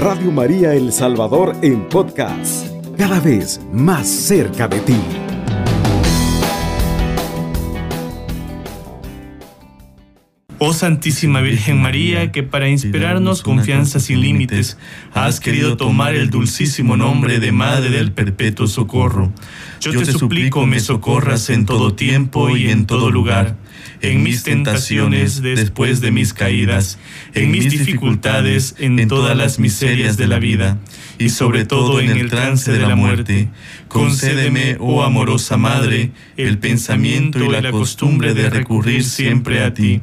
Radio María El Salvador en podcast, cada vez más cerca de ti. Oh Santísima Virgen María, que para inspirarnos confianza sin límites, has querido tomar el dulcísimo nombre de Madre del Perpetuo Socorro. Yo te suplico me socorras en todo tiempo y en todo lugar, en mis tentaciones después de mis caídas, en mis dificultades, en todas las miserias de la vida, y sobre todo en el trance de la muerte. Concédeme, oh amorosa Madre, el pensamiento y la costumbre de recurrir siempre a ti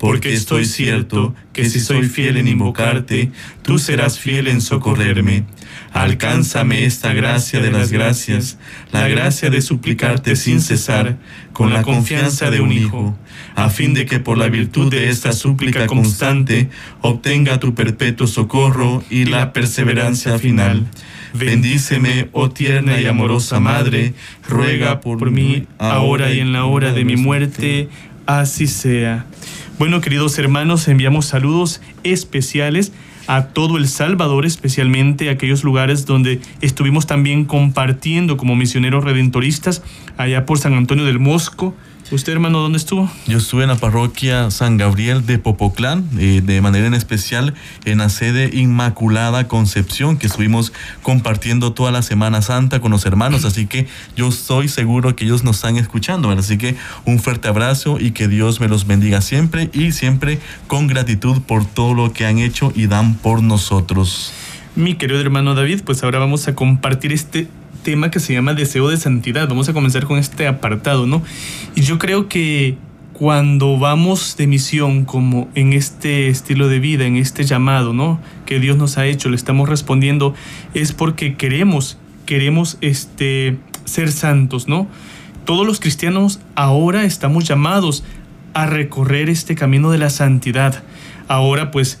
porque estoy cierto que si soy fiel en invocarte, tú serás fiel en socorrerme. Alcánzame esta gracia de las gracias, la gracia de suplicarte sin cesar, con la confianza de un hijo, a fin de que por la virtud de esta súplica constante obtenga tu perpetuo socorro y la perseverancia final. Bendíceme, oh tierna y amorosa Madre, ruega por mí ahora y en la hora de mi muerte, así sea. Bueno, queridos hermanos, enviamos saludos especiales a todo El Salvador, especialmente aquellos lugares donde estuvimos también compartiendo como misioneros redentoristas, allá por San Antonio del Mosco, ¿Usted, hermano, dónde estuvo? Yo estuve en la parroquia San Gabriel de Popoclán, eh, de manera en especial en la sede Inmaculada Concepción, que estuvimos compartiendo toda la Semana Santa con los hermanos, así que yo estoy seguro que ellos nos están escuchando, así que un fuerte abrazo y que Dios me los bendiga siempre y siempre con gratitud por todo lo que han hecho y dan por nosotros. Mi querido hermano David, pues ahora vamos a compartir este tema que se llama deseo de santidad. Vamos a comenzar con este apartado, ¿no? Y yo creo que cuando vamos de misión como en este estilo de vida, en este llamado, ¿no? Que Dios nos ha hecho, le estamos respondiendo, es porque queremos, queremos este, ser santos, ¿no? Todos los cristianos ahora estamos llamados a recorrer este camino de la santidad. Ahora pues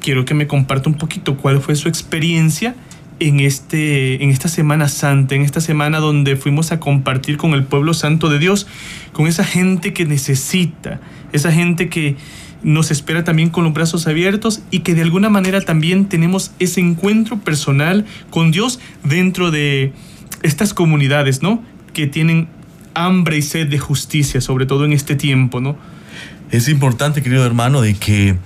quiero que me comparta un poquito cuál fue su experiencia en, este, en esta Semana Santa, en esta semana donde fuimos a compartir con el pueblo santo de Dios, con esa gente que necesita, esa gente que nos espera también con los brazos abiertos y que de alguna manera también tenemos ese encuentro personal con Dios dentro de estas comunidades, ¿no? Que tienen hambre y sed de justicia, sobre todo en este tiempo, ¿no? Es importante, querido hermano, de que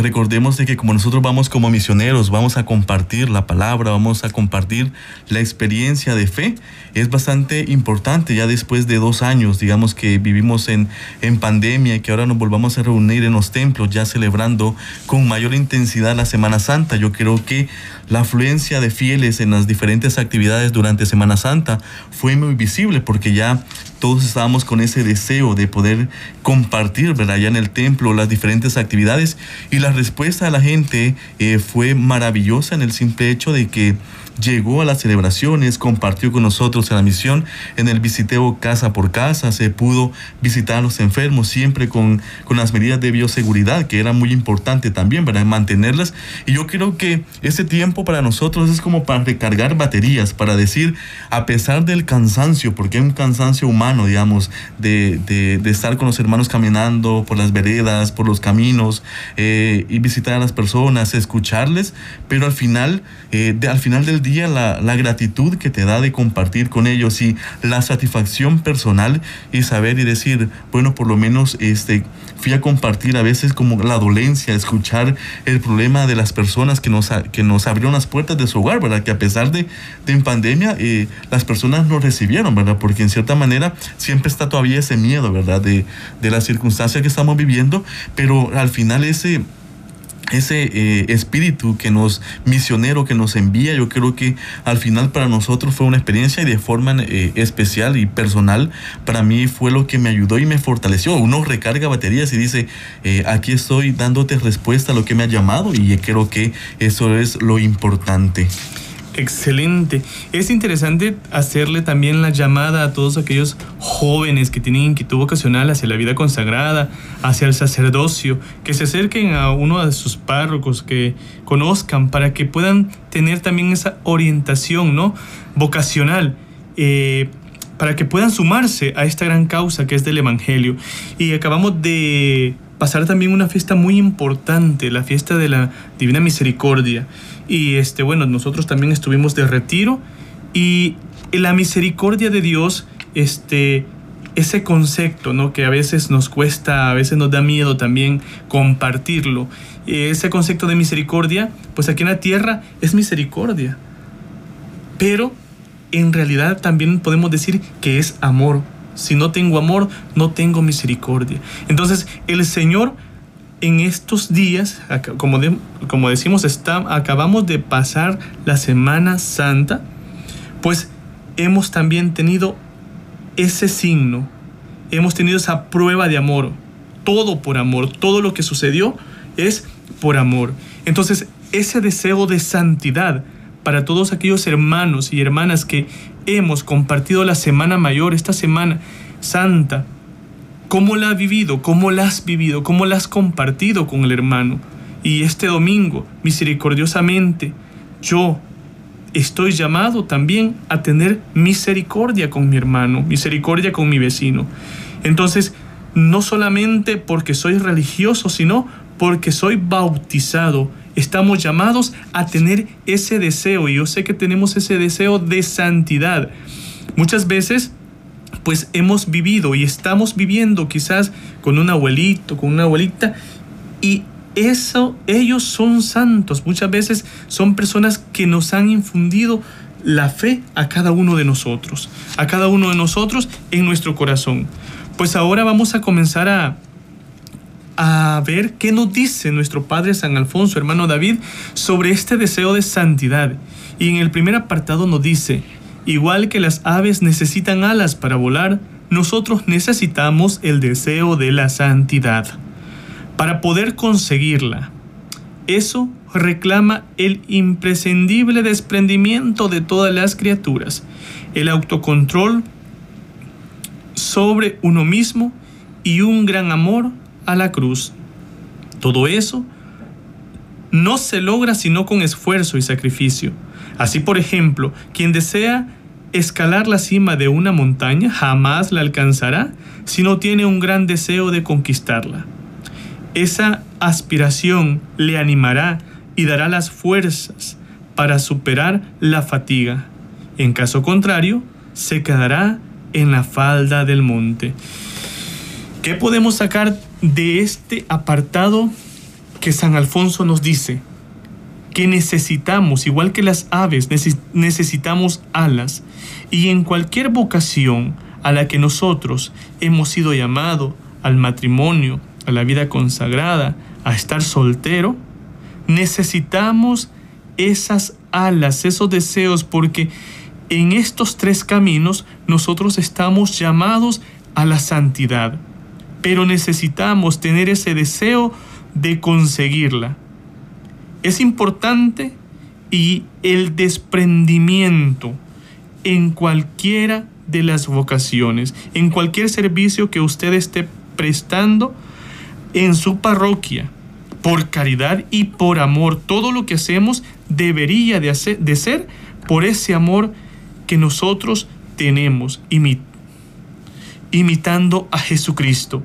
recordemos de que como nosotros vamos como misioneros, vamos a compartir la palabra, vamos a compartir la experiencia de fe, es bastante importante ya después de dos años, digamos que vivimos en, en pandemia y que ahora nos volvamos a reunir en los templos ya celebrando con mayor intensidad la Semana Santa. Yo creo que la afluencia de fieles en las diferentes actividades durante Semana Santa fue muy visible porque ya todos estábamos con ese deseo de poder compartir, ¿verdad? Ya en el templo las diferentes actividades y la respuesta de la gente eh, fue maravillosa en el simple hecho de que llegó a las celebraciones, compartió con nosotros en la misión, en el visiteo casa por casa, se pudo visitar a los enfermos siempre con, con las medidas de bioseguridad, que era muy importante también para mantenerlas. Y yo creo que ese tiempo para nosotros es como para recargar baterías, para decir, a pesar del cansancio, porque hay un cansancio humano, digamos, de, de, estar con los hermanos caminando por las veredas, por los caminos, eh, y visitar a las personas, escucharles, pero al final, eh, de, al final del día la, la, gratitud que te da de compartir con ellos y la satisfacción personal y saber y decir, bueno, por lo menos este, fui a compartir a veces como la dolencia, escuchar el problema de las personas que nos, que nos abrieron las puertas de su hogar, ¿verdad? Que a pesar de, de en pandemia, eh, las personas nos recibieron, ¿verdad? Porque en cierta manera siempre está todavía ese miedo, ¿verdad? De, de la circunstancia que estamos viviendo, pero al final ese ese eh, espíritu que nos misionero que nos envía yo creo que al final para nosotros fue una experiencia y de forma eh, especial y personal para mí fue lo que me ayudó y me fortaleció. Uno recarga baterías y dice eh, aquí estoy dándote respuesta a lo que me ha llamado y creo que eso es lo importante Excelente. Es interesante hacerle también la llamada a todos aquellos jóvenes que tienen inquietud vocacional hacia la vida consagrada, hacia el sacerdocio, que se acerquen a uno de sus párrocos, que conozcan para que puedan tener también esa orientación ¿no? vocacional. Eh, para que puedan sumarse a esta gran causa que es del Evangelio. Y acabamos de pasar también una fiesta muy importante, la fiesta de la Divina Misericordia. Y este, bueno, nosotros también estuvimos de retiro y la misericordia de Dios, este, ese concepto, ¿no? Que a veces nos cuesta, a veces nos da miedo también compartirlo. Ese concepto de misericordia, pues aquí en la tierra es misericordia. Pero en realidad también podemos decir que es amor. Si no tengo amor, no tengo misericordia. Entonces, el Señor en estos días, como, como decimos, está, acabamos de pasar la Semana Santa, pues hemos también tenido ese signo, hemos tenido esa prueba de amor, todo por amor, todo lo que sucedió es por amor. Entonces, ese deseo de santidad para todos aquellos hermanos y hermanas que hemos compartido la Semana Mayor, esta Semana Santa, ¿cómo la has vivido? ¿Cómo la has vivido? ¿Cómo la has compartido con el hermano? Y este domingo, misericordiosamente, yo estoy llamado también a tener misericordia con mi hermano, misericordia con mi vecino. Entonces, no solamente porque soy religioso, sino porque soy bautizado. Estamos llamados a tener ese deseo y yo sé que tenemos ese deseo de santidad. Muchas veces pues hemos vivido y estamos viviendo quizás con un abuelito, con una abuelita y eso, ellos son santos. Muchas veces son personas que nos han infundido la fe a cada uno de nosotros, a cada uno de nosotros en nuestro corazón. Pues ahora vamos a comenzar a, a ver qué nos dice nuestro Padre San Alfonso, hermano David, sobre este deseo de santidad. Y en el primer apartado nos dice, igual que las aves necesitan alas para volar, nosotros necesitamos el deseo de la santidad para poder conseguirla. Eso reclama el imprescindible desprendimiento de todas las criaturas, el autocontrol sobre uno mismo y un gran amor a la cruz. Todo eso no se logra sino con esfuerzo y sacrificio. Así, por ejemplo, quien desea escalar la cima de una montaña jamás la alcanzará si no tiene un gran deseo de conquistarla. Esa aspiración le animará y dará las fuerzas para superar la fatiga. En caso contrario, se quedará en la falda del monte. ¿Qué podemos sacar de este apartado que San Alfonso nos dice? Que necesitamos, igual que las aves, necesitamos alas. Y en cualquier vocación a la que nosotros hemos sido llamados, al matrimonio, a la vida consagrada, a estar soltero, necesitamos esas alas, esos deseos, porque en estos tres caminos nosotros estamos llamados a la santidad, pero necesitamos tener ese deseo de conseguirla. Es importante y el desprendimiento en cualquiera de las vocaciones, en cualquier servicio que usted esté prestando, en su parroquia, por caridad y por amor. Todo lo que hacemos debería de, hacer, de ser por ese amor que nosotros tenemos, imitando a Jesucristo.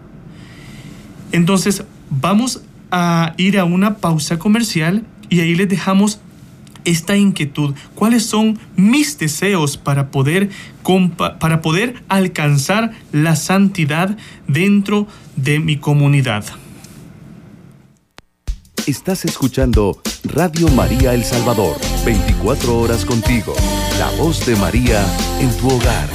Entonces, vamos a ir a una pausa comercial y ahí les dejamos esta inquietud. ¿Cuáles son mis deseos para poder, para poder alcanzar la santidad dentro de mi comunidad? Estás escuchando Radio María El Salvador, 24 horas contigo, la voz de María en tu hogar.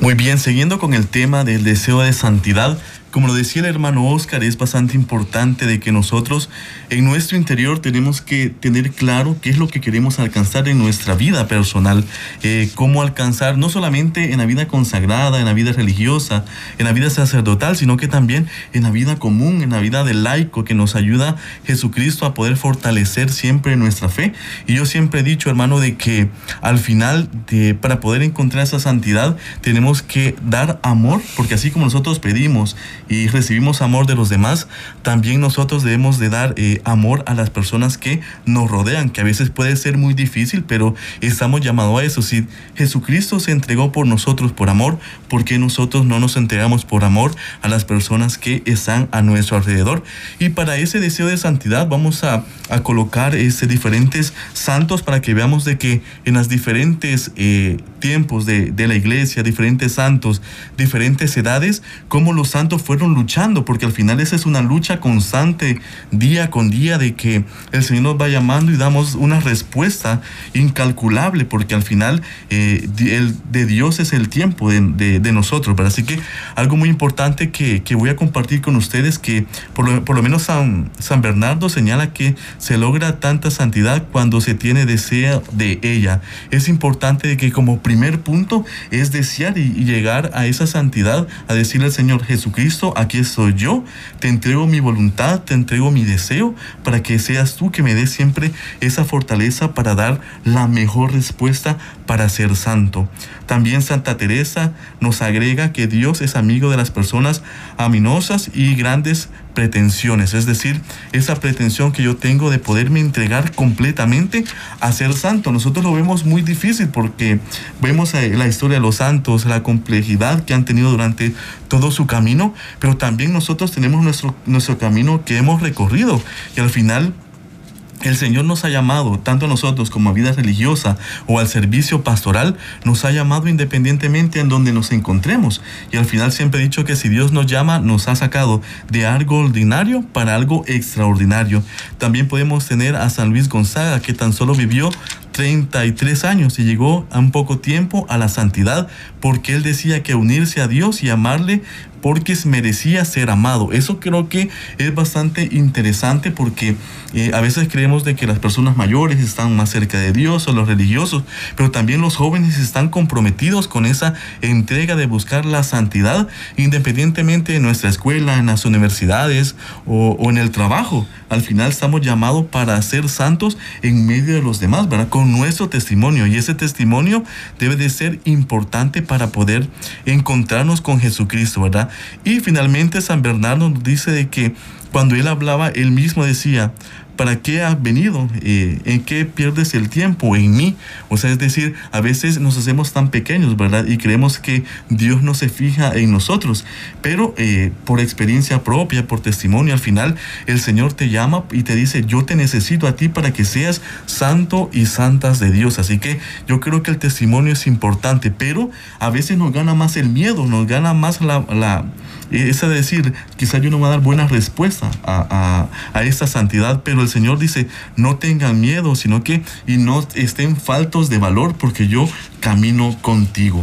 Muy bien, siguiendo con el tema del deseo de santidad, como lo decía el hermano Oscar, es bastante importante de que nosotros en nuestro interior tenemos que tener claro qué es lo que queremos alcanzar en nuestra vida personal, eh, cómo alcanzar no solamente en la vida consagrada, en la vida religiosa, en la vida sacerdotal, sino que también en la vida común, en la vida del laico, que nos ayuda Jesucristo a poder fortalecer siempre nuestra fe. Y yo siempre he dicho, hermano, de que al final, de, para poder encontrar esa santidad, tenemos que dar amor, porque así como nosotros pedimos, y recibimos amor de los demás, también nosotros debemos de dar eh, amor a las personas que nos rodean, que a veces puede ser muy difícil, pero estamos llamados a eso. Si Jesucristo se entregó por nosotros por amor, ¿por qué nosotros no nos entregamos por amor a las personas que están a nuestro alrededor? Y para ese deseo de santidad vamos a, colocar ese, diferentes santos para que veamos de que en las diferentes eh, tiempos de, de la iglesia, diferentes santos, diferentes edades, cómo los santos fueron luchando, porque al final esa es una lucha constante, día con día, de que el Señor nos va llamando y damos una respuesta incalculable, porque al final eh, el, de Dios es el tiempo de, de, nosotros. Pero así que algo muy importante que, que voy a compartir con ustedes, que por lo, por lo menos San, San Bernardo señala que se logra tanta santidad cuando se tiene deseo de ella. Es importante que como primer punto es desear y, llegar a esa santidad, a decirle al Señor Jesucristo, aquí estoy yo, te entrego mi voluntad, te entrego mi deseo, para que seas tú que me des siempre esa fortaleza para dar la mejor respuesta para ser santo. También Santa Teresa nos agrega que Dios es amigo de las personas aminosas y grandes pretensiones, es decir, esa pretensión que yo tengo de poderme entregar completamente a ser santo. Nosotros lo vemos muy difícil porque vemos eh, la historia de los santos, la complejidad que han tenido durante todo su camino, pero también nosotros tenemos nuestro, nuestro camino que hemos recorrido y al final el Señor nos ha llamado, tanto a nosotros como a vida religiosa o al servicio pastoral, nos ha llamado independientemente en donde nos encontremos. Y al final siempre he dicho que si Dios nos llama, nos ha sacado de algo ordinario para algo extraordinario. También podemos tener a San Luis Gonzaga, que tan solo vivió 33 años y llegó a un poco tiempo a la santidad porque él decía que unirse a Dios y amarle porque merecía ser amado. Eso creo que es bastante interesante porque eh, a veces creemos de que las personas mayores están más cerca de Dios o los religiosos, pero también los jóvenes están comprometidos con esa entrega de buscar la santidad independientemente de nuestra escuela, en las universidades o, o en el trabajo. Al final estamos llamados para ser santos en medio de los demás, ¿verdad? Con nuestro testimonio y ese testimonio debe de ser importante para poder encontrarnos con Jesucristo, ¿verdad? Y finalmente San Bernardo nos dice de que cuando él hablaba, él mismo decía, ¿para qué has venido? Eh, ¿En qué pierdes el tiempo? En mí. O sea, es decir, a veces nos hacemos tan pequeños, ¿verdad? Y creemos que Dios no se fija en nosotros. Pero eh, por experiencia propia, por testimonio, al final el Señor te llama y te dice, yo te necesito a ti para que seas santo y santas de Dios. Así que yo creo que el testimonio es importante, pero a veces nos gana más el miedo, nos gana más la, la es decir, quizá yo no voy a dar buena respuesta a, a, a, esta santidad, pero el Señor dice, no tengan miedo, sino que y no estén faltos de valor, porque yo camino contigo.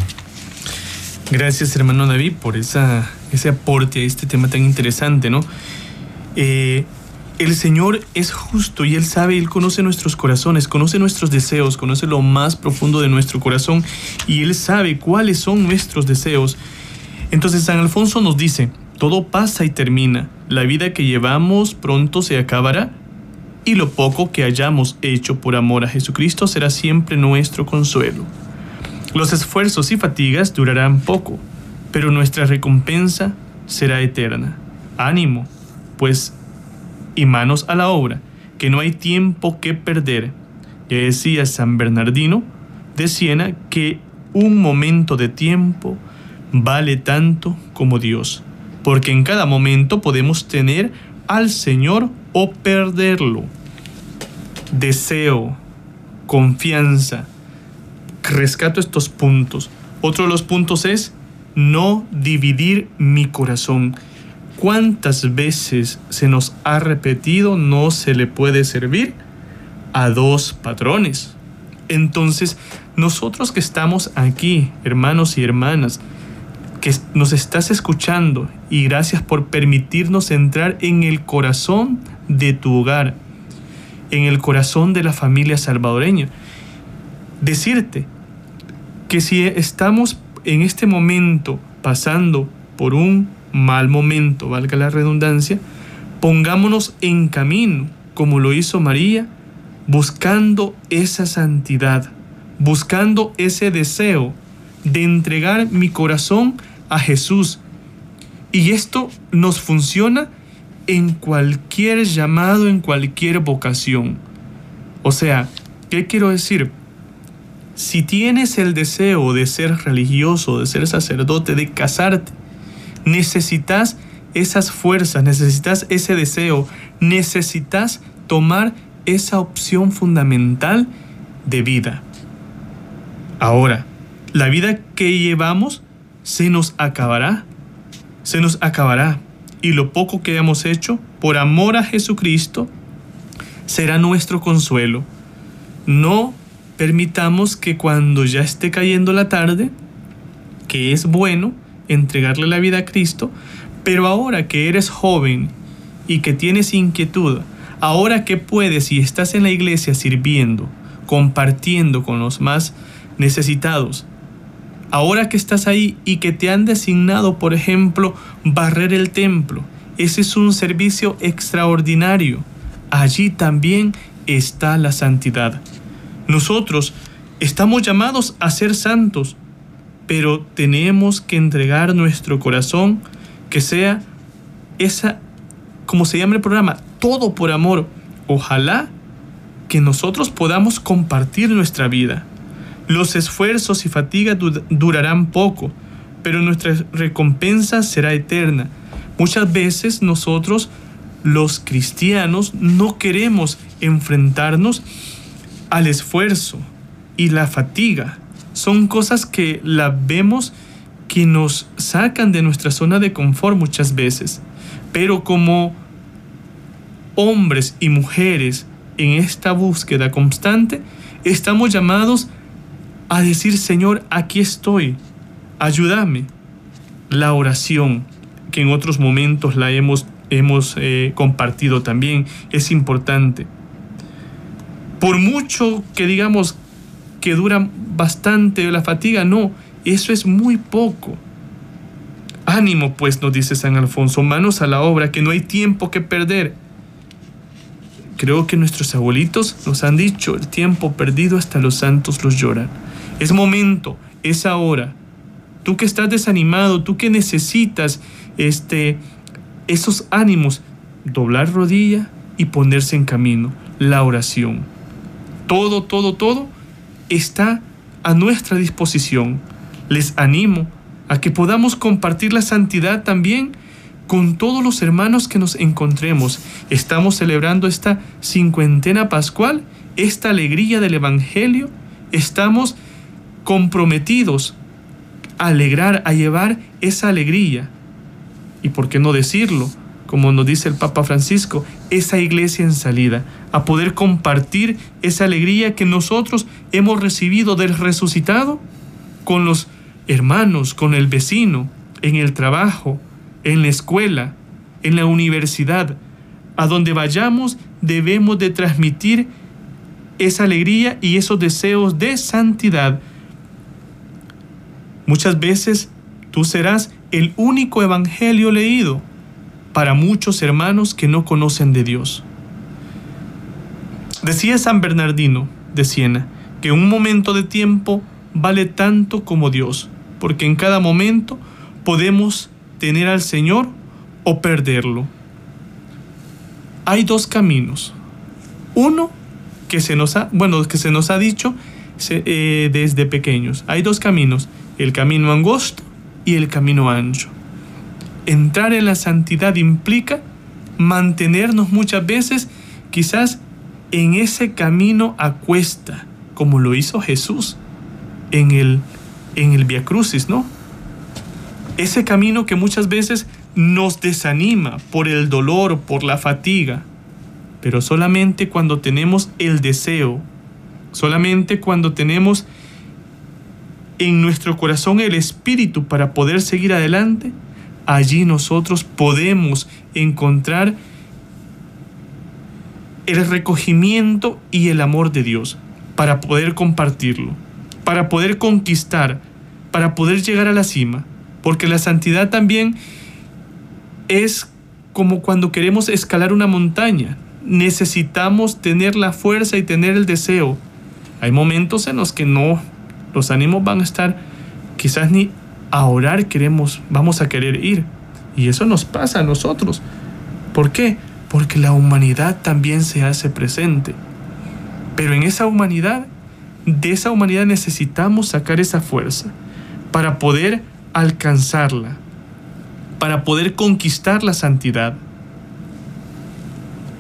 Gracias, hermano David, por esa, ese aporte a este tema tan interesante, ¿no? Eh, el Señor es justo y Él sabe, Él conoce nuestros corazones, conoce nuestros deseos, conoce lo más profundo de nuestro corazón y Él sabe cuáles son nuestros deseos entonces San Alfonso nos dice, todo pasa y termina, la vida que llevamos pronto se acabará y lo poco que hayamos hecho por amor a Jesucristo será siempre nuestro consuelo. Los esfuerzos y fatigas durarán poco, pero nuestra recompensa será eterna. Ánimo, pues, y manos a la obra, que no hay tiempo que perder. Ya decía San Bernardino de Siena que un momento de tiempo vale tanto como Dios, porque en cada momento podemos tener al Señor o perderlo. Deseo, confianza, rescato estos puntos. Otro de los puntos es no dividir mi corazón. ¿Cuántas veces se nos ha repetido no se le puede servir a dos patrones? Entonces, nosotros que estamos aquí, hermanos y hermanas, que nos estás escuchando y gracias por permitirnos entrar en el corazón de tu hogar, en el corazón de la familia salvadoreña. Decirte que si estamos en este momento pasando por un mal momento, valga la redundancia, pongámonos en camino, como lo hizo María, buscando esa santidad, buscando ese deseo de entregar mi corazón a Jesús Y esto nos funciona en cualquier llamado, en cualquier vocación. O sea, ¿qué quiero decir? Si tienes el deseo de ser religioso, de ser sacerdote, de casarte, necesitas esas fuerzas, necesitas ese deseo, necesitas tomar esa opción fundamental de vida. Ahora, la vida que llevamos se nos acabará, se nos acabará y lo poco que hemos hecho por amor a Jesucristo será nuestro consuelo. No permitamos que cuando ya esté cayendo la tarde, que es bueno entregarle la vida a Cristo, pero ahora que eres joven y que tienes inquietud, ahora que puedes y estás en la iglesia sirviendo, compartiendo con los más necesitados, ahora que estás ahí y que te han designado, por ejemplo, barrer el templo, ese es un servicio extraordinario. Allí también está la santidad. Nosotros estamos llamados a ser santos, pero tenemos que entregar nuestro corazón que sea esa, como se llama el programa, todo por amor. Ojalá que nosotros podamos compartir nuestra vida. Los esfuerzos y fatiga durarán poco, pero nuestra recompensa será eterna. Muchas veces nosotros, los cristianos, no queremos enfrentarnos al esfuerzo y la fatiga. Son cosas que la vemos que nos sacan de nuestra zona de confort muchas veces. Pero como hombres y mujeres en esta búsqueda constante, estamos llamados a decir, Señor, aquí estoy, ayúdame. La oración, que en otros momentos la hemos, hemos eh, compartido también, es importante. Por mucho que digamos que dura bastante la fatiga, no, eso es muy poco. Ánimo, pues, nos dice San Alfonso, manos a la obra, que no hay tiempo que perder. Creo que nuestros abuelitos nos han dicho, el tiempo perdido hasta los santos los lloran. Es momento, es ahora. Tú que estás desanimado, tú que necesitas este, esos ánimos, doblar rodilla y ponerse en camino. La oración. Todo, todo, todo está a nuestra disposición les animo a que podamos compartir la santidad también con todos los hermanos que nos encontremos. Estamos celebrando esta cincuentena pascual, esta alegría del Evangelio. Estamos comprometidos a alegrar, a llevar esa alegría. Y por qué no decirlo, como nos dice el Papa Francisco, esa iglesia en salida, a poder compartir esa alegría que nosotros hemos recibido del resucitado con los hermanos, con el vecino, en el trabajo, en la escuela, en la universidad. A donde vayamos debemos de transmitir esa alegría y esos deseos de santidad. Muchas veces tú serás el único evangelio leído para muchos hermanos que no conocen de Dios. Decía San Bernardino de Siena que un momento de tiempo vale tanto como Dios porque en cada momento podemos tener al Señor o perderlo. Hay dos caminos. Uno que se nos ha, bueno, que se nos ha dicho eh, desde pequeños. Hay dos caminos, el camino angosto y el camino ancho. Entrar en la santidad implica mantenernos muchas veces quizás en ese camino a cuesta, como lo hizo Jesús en el en el Via Crucis, ¿no? Ese camino que muchas veces nos desanima por el dolor, por la fatiga, pero solamente cuando tenemos el deseo, solamente cuando tenemos en nuestro corazón el espíritu para poder seguir adelante, allí nosotros podemos encontrar el recogimiento y el amor de Dios para poder compartirlo para poder conquistar, para poder llegar a la cima. Porque la santidad también es como cuando queremos escalar una montaña. Necesitamos tener la fuerza y tener el deseo. Hay momentos en los que no, los ánimos van a estar, quizás ni a orar queremos, vamos a querer ir. Y eso nos pasa a nosotros. ¿Por qué? Porque la humanidad también se hace presente. Pero en esa humanidad, de esa humanidad necesitamos sacar esa fuerza para poder alcanzarla, para poder conquistar la santidad.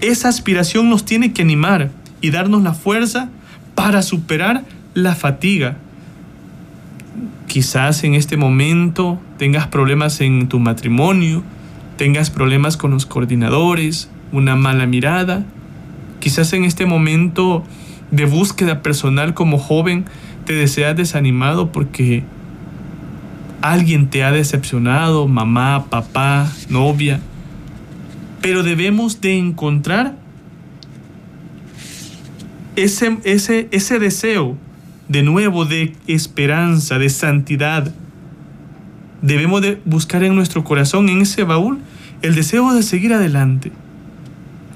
Esa aspiración nos tiene que animar y darnos la fuerza para superar la fatiga. Quizás en este momento tengas problemas en tu matrimonio, tengas problemas con los coordinadores, una mala mirada. Quizás en este momento de búsqueda personal como joven te deseas desanimado porque alguien te ha decepcionado, mamá, papá, novia. Pero debemos de encontrar ese, ese, ese deseo de nuevo de esperanza, de santidad. Debemos de buscar en nuestro corazón, en ese baúl, el deseo de seguir adelante.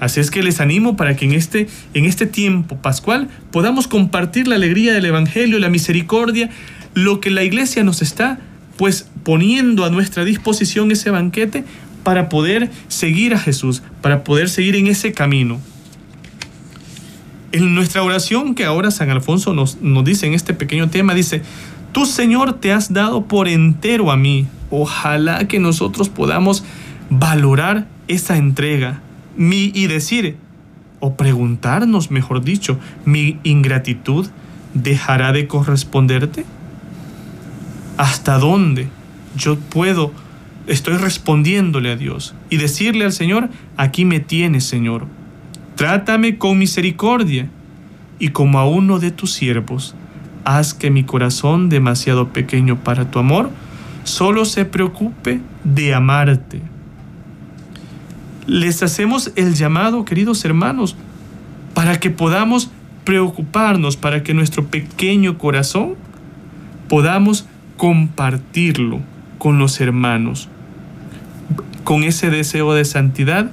Así es que les animo para que en este, en este tiempo pascual podamos compartir la alegría del Evangelio, la misericordia, lo que la iglesia nos está pues poniendo a nuestra disposición ese banquete para poder seguir a Jesús, para poder seguir en ese camino. En nuestra oración que ahora San Alfonso nos, nos dice en este pequeño tema, dice, tú Señor te has dado por entero a mí. Ojalá que nosotros podamos valorar esa entrega mi, y decir, o preguntarnos, mejor dicho, mi ingratitud dejará de corresponderte. ¿Hasta dónde yo puedo, estoy respondiéndole a Dios y decirle al Señor, aquí me tienes, Señor? Trátame con misericordia y como a uno de tus siervos, haz que mi corazón, demasiado pequeño para tu amor, solo se preocupe de amarte. Les hacemos el llamado, queridos hermanos, para que podamos preocuparnos, para que nuestro pequeño corazón podamos compartirlo con los hermanos, con ese deseo de santidad,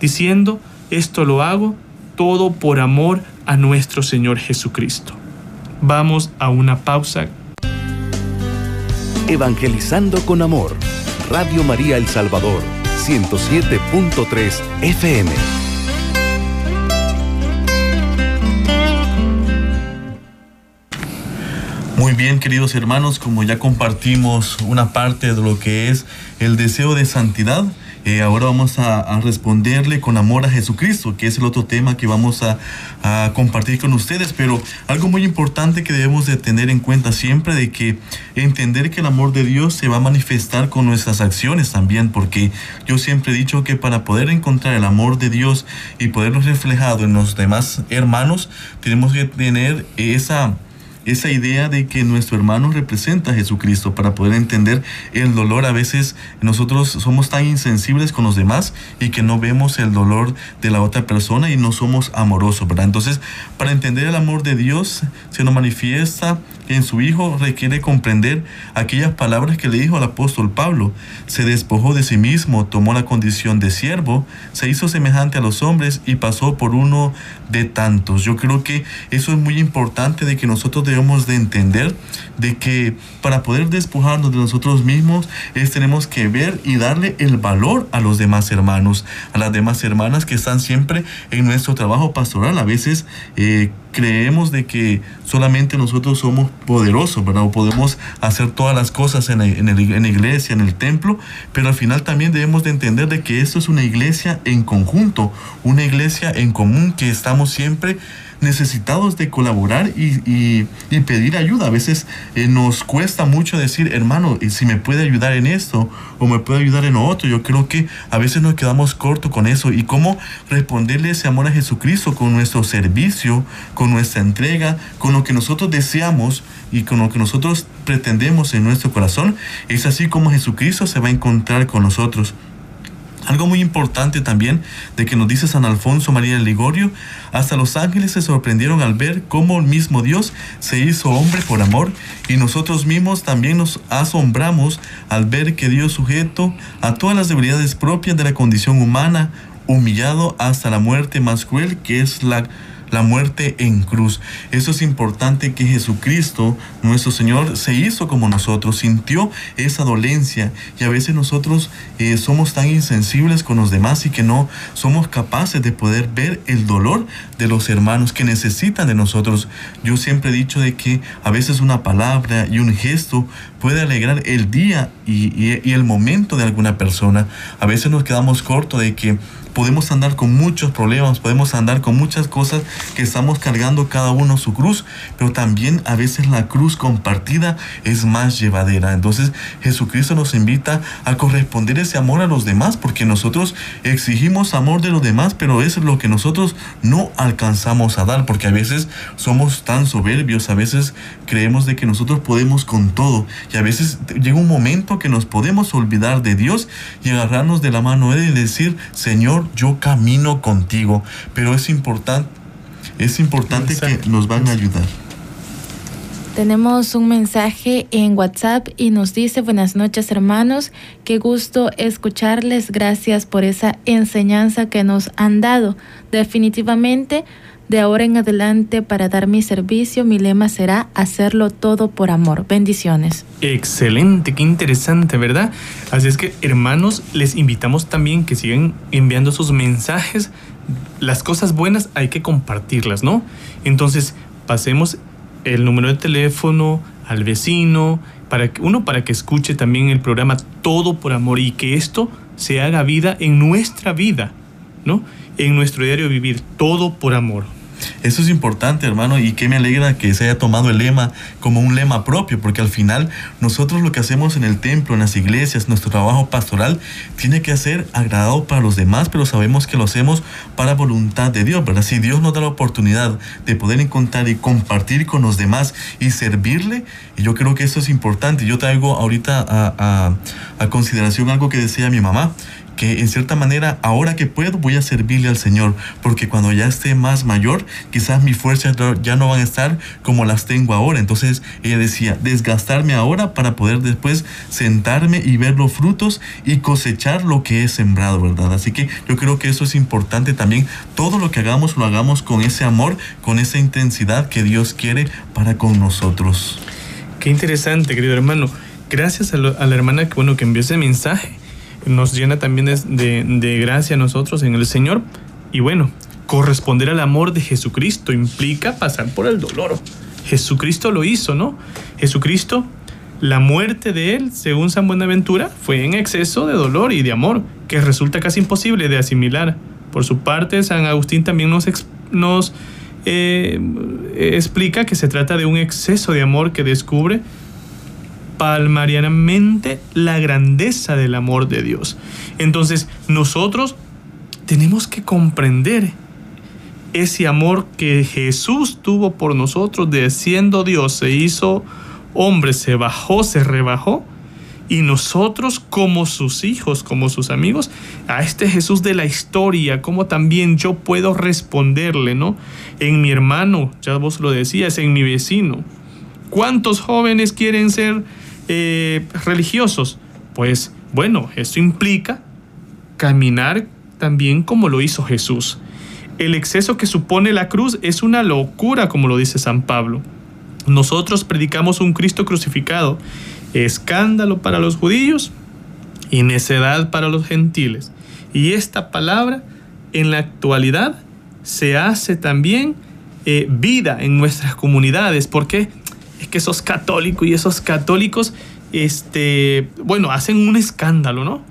diciendo, esto lo hago todo por amor a nuestro Señor Jesucristo. Vamos a una pausa. Evangelizando con Amor, Radio María El Salvador, 107.3 FM. Muy bien, queridos hermanos, como ya compartimos una parte de lo que es el deseo de santidad, eh, ahora vamos a, responderle con amor a Jesucristo, que es el otro tema que vamos a, a, compartir con ustedes. Pero algo muy importante que debemos de tener en cuenta siempre de que entender que el amor de Dios se va a manifestar con nuestras acciones también, porque yo siempre he dicho que para poder encontrar el amor de Dios y poderlo reflejado en los demás hermanos, tenemos que tener esa esa idea de que nuestro hermano representa a Jesucristo para poder entender el dolor. A veces nosotros somos tan insensibles con los demás y que no vemos el dolor de la otra persona y no somos amorosos, ¿verdad? Entonces, para entender el amor de Dios, se nos manifiesta en su Hijo requiere comprender aquellas palabras que le dijo al apóstol Pablo. Se despojó de sí mismo, tomó la condición de siervo, se hizo semejante a los hombres y pasó por uno de tantos. Yo creo que eso es muy importante de que nosotros debemos de entender de que para poder despojarnos de nosotros mismos es tenemos que ver y darle el valor a los demás hermanos, a las demás hermanas que están siempre en nuestro trabajo pastoral. A veces eh, creemos de que solamente nosotros somos poderosos, ¿verdad? Podemos hacer todas las cosas en, el, en, la iglesia, en el templo, pero al final también debemos de entender de que esto es una iglesia en conjunto, una iglesia en común que estamos siempre necesitados de colaborar y, pedir ayuda. A veces eh, nos cuesta mucho decir, hermano, si me puede ayudar en esto o me puede ayudar en otro. Yo creo que a veces nos quedamos cortos con eso. Y cómo responderle ese amor a Jesucristo con nuestro servicio, con nuestra entrega, con lo que nosotros deseamos y con lo que nosotros pretendemos en nuestro corazón. Es así como Jesucristo se va a encontrar con nosotros. Algo muy importante también de que nos dice San Alfonso María Ligorio, hasta los ángeles se sorprendieron al ver cómo el mismo Dios se hizo hombre por amor y nosotros mismos también nos asombramos al ver que Dios sujeto a todas las debilidades propias de la condición humana, humillado hasta la muerte más cruel que es la la muerte en cruz. Eso es importante que Jesucristo, nuestro Señor, se hizo como nosotros, sintió esa dolencia y a veces nosotros eh, somos tan insensibles con los demás y que no somos capaces de poder ver el dolor de los hermanos que necesitan de nosotros. Yo siempre he dicho de que a veces una palabra y un gesto puede alegrar el día y, y el momento de alguna persona. A veces nos quedamos cortos de que podemos andar con muchos problemas, podemos andar con muchas cosas que estamos cargando cada uno su cruz, pero también a veces la cruz compartida es más llevadera. Entonces Jesucristo nos invita a corresponder ese amor a los demás, porque nosotros exigimos amor de los demás, pero es lo que nosotros no alcanzamos a dar, porque a veces somos tan soberbios, a veces creemos de que nosotros podemos con todo, y a veces llega un momento que nos podemos olvidar de Dios y agarrarnos de la mano de Él y decir, Señor, yo camino contigo, pero es importante, es importante que nos van a ayudar. Tenemos un mensaje en WhatsApp y nos dice, buenas noches hermanos, qué gusto escucharles, gracias por esa enseñanza que nos han dado. Definitivamente, de ahora en adelante, para dar mi servicio, mi lema será hacerlo todo por amor. Bendiciones. Excelente, qué interesante, ¿verdad? Así es que, hermanos, les invitamos también que sigan enviando sus mensajes. Las cosas buenas hay que compartirlas, ¿no? Entonces, pasemos el número de teléfono al vecino, para que, uno para que escuche también el programa Todo por Amor y que esto se haga vida en nuestra vida, ¿no? En nuestro diario vivir, todo por amor. Eso es importante, hermano, y que me alegra que se haya tomado el lema como un lema propio, porque al final nosotros lo que hacemos en el templo, en las iglesias, nuestro trabajo pastoral, tiene que ser agradado para los demás, pero sabemos que lo hacemos para voluntad de Dios, ¿verdad? Si Dios nos da la oportunidad de poder encontrar y compartir con los demás y servirle, yo creo que eso es importante. Yo traigo ahorita a, a consideración algo que decía mi mamá, que en cierta manera ahora que puedo voy a servirle al Señor, porque cuando ya esté más mayor, quizás mis fuerzas ya no van a estar como las tengo ahora. Entonces ella decía, desgastarme ahora para poder después sentarme y ver los frutos y cosechar lo que he sembrado, ¿verdad? Así que yo creo que eso es importante también. Todo lo que hagamos lo hagamos con ese amor, con esa intensidad que Dios quiere para con nosotros. Qué interesante, querido hermano. Gracias a, la hermana que, bueno, que envió ese mensaje nos llena también de, de, gracia a nosotros en el Señor. Y bueno, corresponder al amor de Jesucristo implica pasar por el dolor. Jesucristo lo hizo, ¿no? Jesucristo, la muerte de él, según San Buenaventura, fue en exceso de dolor y de amor, que resulta casi imposible de asimilar. Por su parte, San Agustín también nos, nos eh, explica que se trata de un exceso de amor que descubre palmarianamente la grandeza del amor de Dios. Entonces, nosotros tenemos que comprender ese amor que Jesús tuvo por nosotros, de siendo Dios, se hizo hombre, se bajó, se rebajó. Y nosotros como sus hijos, como sus amigos, a este Jesús de la historia, como también yo puedo responderle, ¿no? En mi hermano, ya vos lo decías, en mi vecino. ¿Cuántos jóvenes quieren ser eh, religiosos? Pues bueno, esto implica caminar también como lo hizo Jesús. El exceso que supone la cruz es una locura, como lo dice San Pablo. Nosotros predicamos un Cristo crucificado, escándalo para los judíos y necedad para los gentiles. Y esta palabra en la actualidad se hace también eh, vida en nuestras comunidades. porque es que esos católicos y esos católicos, este, bueno, hacen un escándalo, ¿no?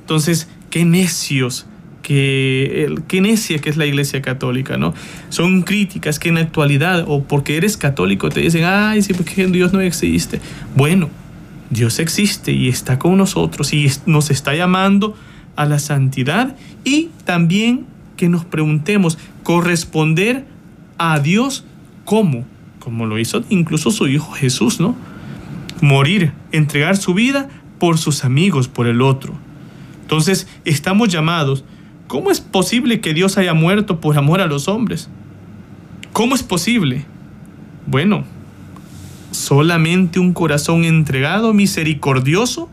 Entonces, qué necios, qué, qué necia que es la iglesia católica, ¿no? Son críticas que en la actualidad, o porque eres católico, te dicen, ay, sí, porque Dios no existe. Bueno, Dios existe y está con nosotros y nos está llamando a la santidad y también que nos preguntemos, corresponder a Dios cómo como lo hizo incluso su Hijo Jesús, ¿no? Morir, entregar su vida por sus amigos, por el otro. Entonces, estamos llamados. ¿Cómo es posible que Dios haya muerto por amor a los hombres? ¿Cómo es posible? Bueno, solamente un corazón entregado, misericordioso,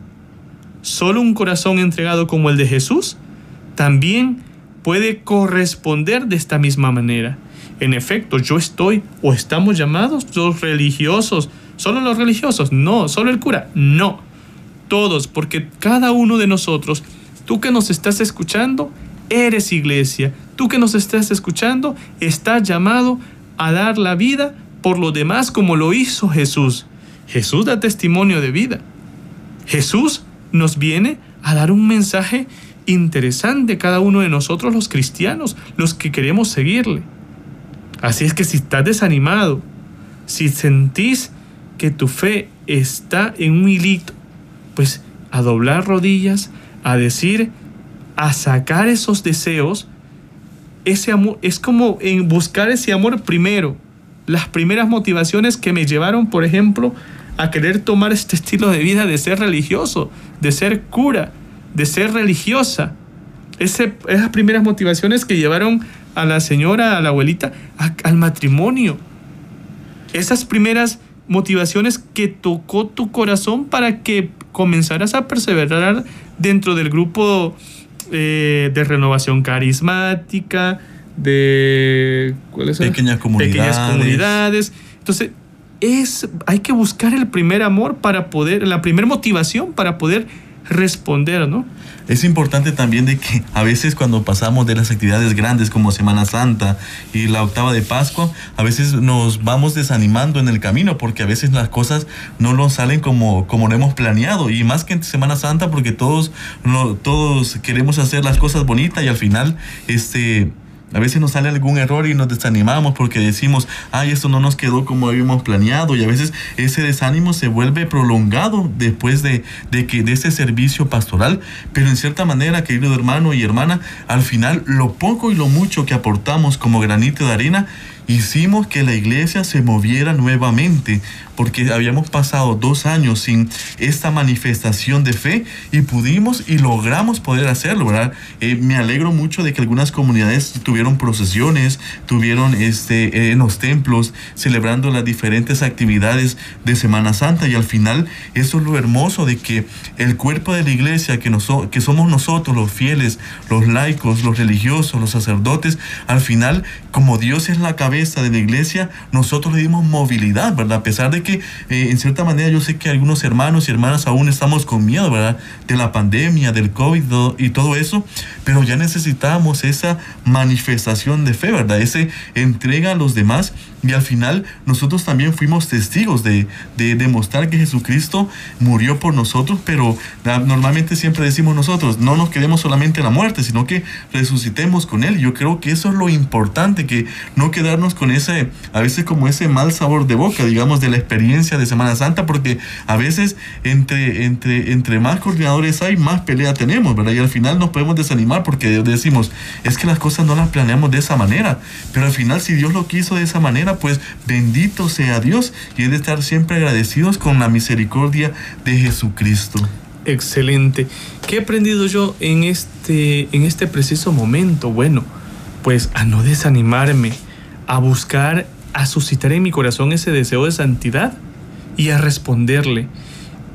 solo un corazón entregado como el de Jesús, también puede corresponder de esta misma manera. En efecto, yo estoy o estamos llamados los religiosos, solo los religiosos, no, solo el cura, no, todos, porque cada uno de nosotros, tú que nos estás escuchando, eres iglesia, tú que nos estás escuchando, estás llamado a dar la vida por lo demás como lo hizo Jesús. Jesús da testimonio de vida. Jesús nos viene a dar un mensaje interesante cada uno de nosotros los cristianos, los que queremos seguirle. Así es que si estás desanimado, si sentís que tu fe está en un hilito, pues a doblar rodillas, a decir, a sacar esos deseos, ese amor es como en buscar ese amor primero. Las primeras motivaciones que me llevaron, por ejemplo, a querer tomar este estilo de vida de ser religioso, de ser cura, de ser religiosa. Ese, esas primeras motivaciones que llevaron a la señora, a la abuelita, al matrimonio. Esas primeras motivaciones que tocó tu corazón para que comenzaras a perseverar dentro del grupo eh, de renovación carismática, de pequeñas comunidades. pequeñas comunidades. Entonces, es, hay que buscar el primer amor para poder, la primera motivación para poder responder, ¿no? Es importante también de que a veces cuando pasamos de las actividades grandes como Semana Santa y la octava de Pascua, a veces nos vamos desanimando en el camino porque a veces las cosas no nos salen como, como lo hemos planeado y más que en Semana Santa porque todos, no, todos queremos hacer las cosas bonitas y al final este a veces nos sale algún error y nos desanimamos porque decimos, ay, esto no nos quedó como habíamos planeado. Y a veces ese desánimo se vuelve prolongado después de, de, que, de ese servicio pastoral. Pero en cierta manera, querido hermano y hermana, al final lo poco y lo mucho que aportamos como granito de arena hicimos que la iglesia se moviera nuevamente, porque habíamos pasado dos años sin esta manifestación de fe y pudimos y logramos poder hacerlo, ¿verdad? Eh, me alegro mucho de que algunas comunidades tuvieron procesiones, tuvieron este, en los templos, celebrando las diferentes actividades de Semana Santa y al final eso es lo hermoso de que el cuerpo de la iglesia, que, nos, que somos nosotros los fieles, los laicos, los religiosos, los sacerdotes, al final, como Dios es la cabeza, de la iglesia, nosotros le dimos movilidad, ¿verdad? A pesar de que eh, en cierta manera yo sé que algunos hermanos y hermanas aún estamos con miedo, ¿verdad? De la pandemia, del COVID y todo eso, pero ya necesitamos esa manifestación de fe, ¿verdad? Ese entrega a los demás y al final nosotros también fuimos testigos de, de demostrar que Jesucristo murió por nosotros, pero normalmente siempre decimos nosotros, no nos quedemos solamente en la muerte, sino que resucitemos con Él. Yo creo que eso es lo importante, que no quedarnos con ese, a veces como ese mal sabor de boca, digamos, de la experiencia de Semana Santa, porque a veces entre, entre, entre más coordinadores hay, más pelea tenemos, ¿verdad? Y al final nos podemos desanimar porque decimos, es que las cosas no las planeamos de esa manera, pero al final si Dios lo quiso de esa manera, pues bendito sea Dios y es de estar siempre agradecidos con la misericordia de Jesucristo. Excelente. ¿Qué he aprendido yo en este, en este preciso momento? Bueno, pues a no desanimarme, a buscar, a suscitar en mi corazón ese deseo de santidad y a responderle.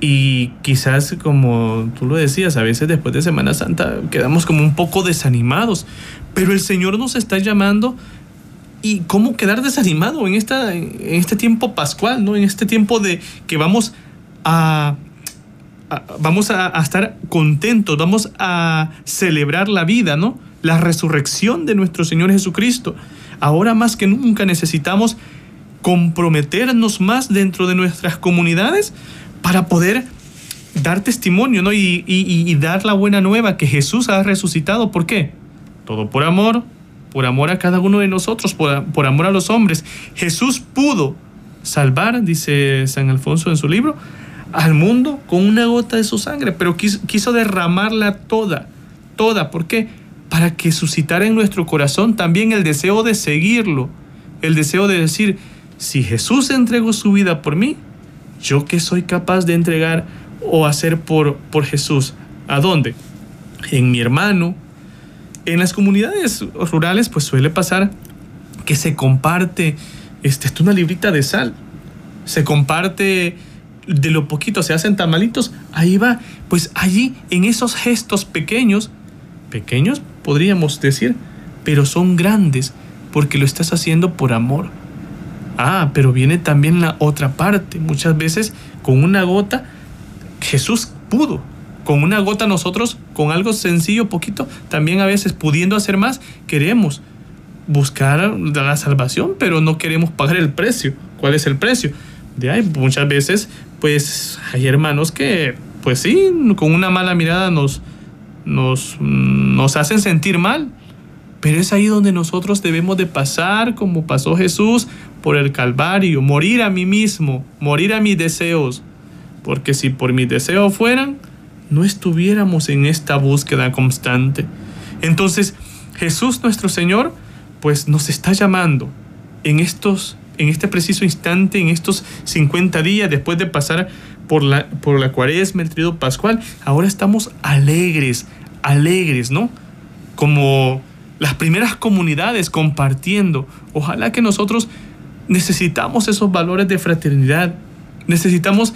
Y quizás, como tú lo decías, a veces después de Semana Santa quedamos como un poco desanimados, pero el Señor nos está llamando y cómo quedar desanimado en, esta, en este tiempo pascual, ¿no? En este tiempo de que vamos a, vamos a, estar contentos, vamos a celebrar la vida, ¿no? La resurrección de nuestro Señor Jesucristo. Ahora más que nunca necesitamos comprometernos más dentro de nuestras comunidades para poder dar testimonio, ¿no? Y, y dar la buena nueva que Jesús ha resucitado. ¿Por qué? Todo por amor, por amor a cada uno de nosotros, por, amor a los hombres. Jesús pudo salvar, dice San Alfonso en su libro, al mundo con una gota de su sangre, pero quiso, derramarla toda, toda. ¿Por qué? Para que suscitara en nuestro corazón también el deseo de seguirlo, el deseo de decir, si Jesús entregó su vida por mí, yo qué soy capaz de entregar o hacer por, por Jesús. ¿A dónde? En mi hermano, en las comunidades rurales pues suele pasar que se comparte este, una librita de sal, se comparte de lo poquito, se hacen tamalitos, ahí va, pues allí en esos gestos pequeños, pequeños podríamos decir, pero son grandes, porque lo estás haciendo por amor. Ah, pero viene también la otra parte. Muchas veces con una gota Jesús pudo. Con una gota nosotros, con algo sencillo, poquito, también a veces pudiendo hacer más, queremos buscar la salvación, pero no queremos pagar el precio. ¿Cuál es el precio? De ahí muchas veces, pues hay hermanos que, pues sí, con una mala mirada nos, nos, nos hacen sentir mal. Pero es ahí donde nosotros debemos de pasar, como pasó Jesús, por el Calvario, morir a mí mismo, morir a mis deseos. Porque si por mis deseos fueran, no estuviéramos en esta búsqueda constante. Entonces, Jesús nuestro Señor, pues nos está llamando en estos en este preciso instante, en estos 50 días después de pasar por la, por la cuaresma, el trío pascual, ahora estamos alegres, alegres, ¿no? Como las primeras comunidades compartiendo. Ojalá que nosotros necesitamos esos valores de fraternidad, necesitamos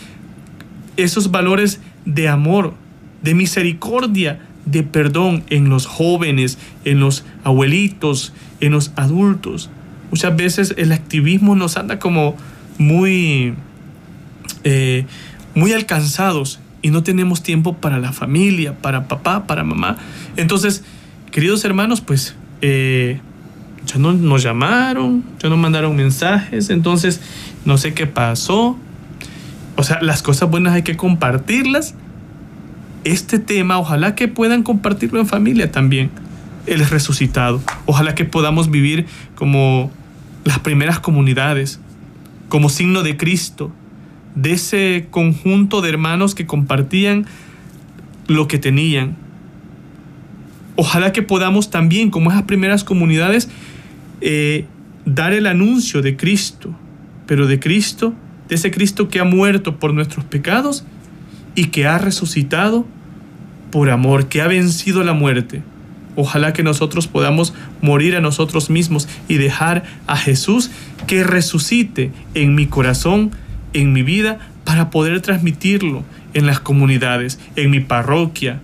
esos valores de amor, de misericordia, de perdón en los jóvenes, en los abuelitos, en los adultos. Muchas veces el activismo nos anda como muy, eh, muy alcanzados y no tenemos tiempo para la familia, para papá, para mamá. Entonces, queridos hermanos, pues eh, ya no nos llamaron, ya no mandaron mensajes, entonces no sé qué pasó. O sea, las cosas buenas hay que compartirlas. Este tema, ojalá que puedan compartirlo en familia también. Es resucitado. Ojalá que podamos vivir como las primeras comunidades, como signo de Cristo, de ese conjunto de hermanos que compartían lo que tenían. Ojalá que podamos también, como esas primeras comunidades, eh, dar el anuncio de Cristo, pero de Cristo, de ese Cristo que ha muerto por nuestros pecados y que ha resucitado por amor, que ha vencido la muerte. Ojalá que nosotros podamos morir a nosotros mismos y dejar a Jesús que resucite en mi corazón, en mi vida, para poder transmitirlo en las comunidades, en mi parroquia,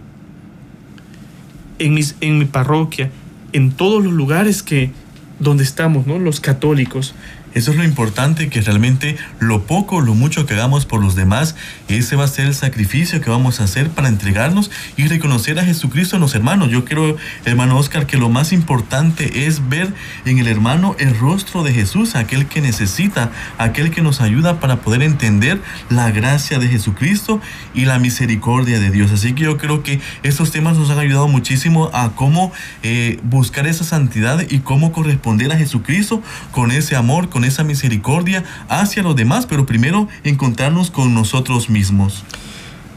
en, mis, en mi parroquia, en todos los lugares que donde estamos, ¿no? Los católicos. Eso es lo importante, que realmente lo poco lo mucho que hagamos por los demás, ese va a ser el sacrificio que vamos a hacer para entregarnos y reconocer a Jesucristo en los hermanos. Yo creo, hermano Oscar, que lo más importante es ver en el hermano el rostro de Jesús, aquel que necesita, aquel que nos ayuda para poder entender la gracia de Jesucristo y la misericordia de Dios. Así que yo creo que estos temas nos han ayudado muchísimo a cómo eh, buscar esa santidad y cómo corresponder a Jesucristo con ese amor, con esa misericordia hacia los demás, pero primero encontrarnos con nosotros mismos.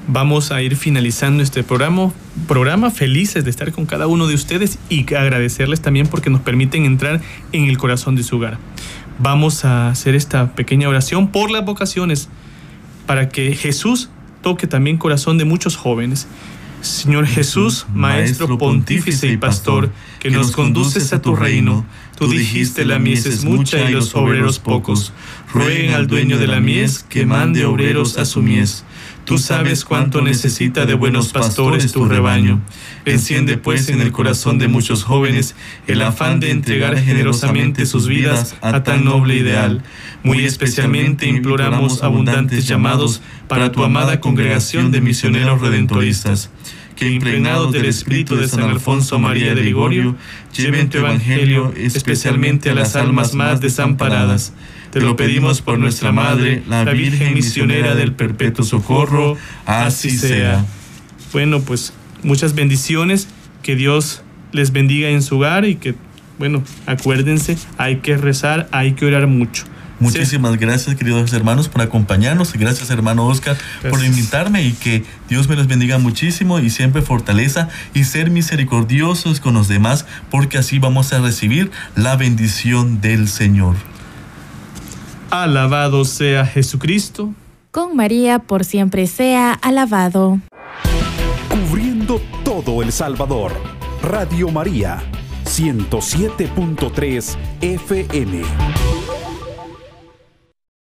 Vamos a ir finalizando este programa, programa felices de estar con cada uno de ustedes y agradecerles también porque nos permiten entrar en el corazón de su hogar. Vamos a hacer esta pequeña oración por las vocaciones para que Jesús toque también corazón de muchos jóvenes. Señor Jesús, Maestro, Pontífice y Pastor, que nos conduces a tu reino, tú dijiste la mies es mucha y los obreros pocos. Rueguen al dueño de la mies que mande obreros a su mies. Tú sabes cuánto necesita de buenos pastores tu rebaño. Enciende pues en el corazón de muchos jóvenes el afán de entregar generosamente sus vidas a tan noble ideal. Muy especialmente imploramos abundantes llamados para tu amada congregación de misioneros redentoristas que impregnados del espíritu de San Alfonso María de Ligorio, lleven tu evangelio especialmente a las almas más desamparadas. Te lo pedimos por nuestra Madre, la Virgen misionera del Perpetuo Socorro, así sea. Bueno, pues muchas bendiciones, que Dios les bendiga en su hogar y que, bueno, acuérdense, hay que rezar, hay que orar mucho. Muchísimas gracias, queridos hermanos, por acompañarnos. Gracias, hermano Oscar, por invitarme y que Dios me los bendiga muchísimo y siempre fortaleza y ser misericordiosos con los demás, porque así vamos a recibir la bendición del Señor. Alabado sea Jesucristo. Con María por siempre sea alabado. Cubriendo todo El Salvador. Radio María, 107.3 FM.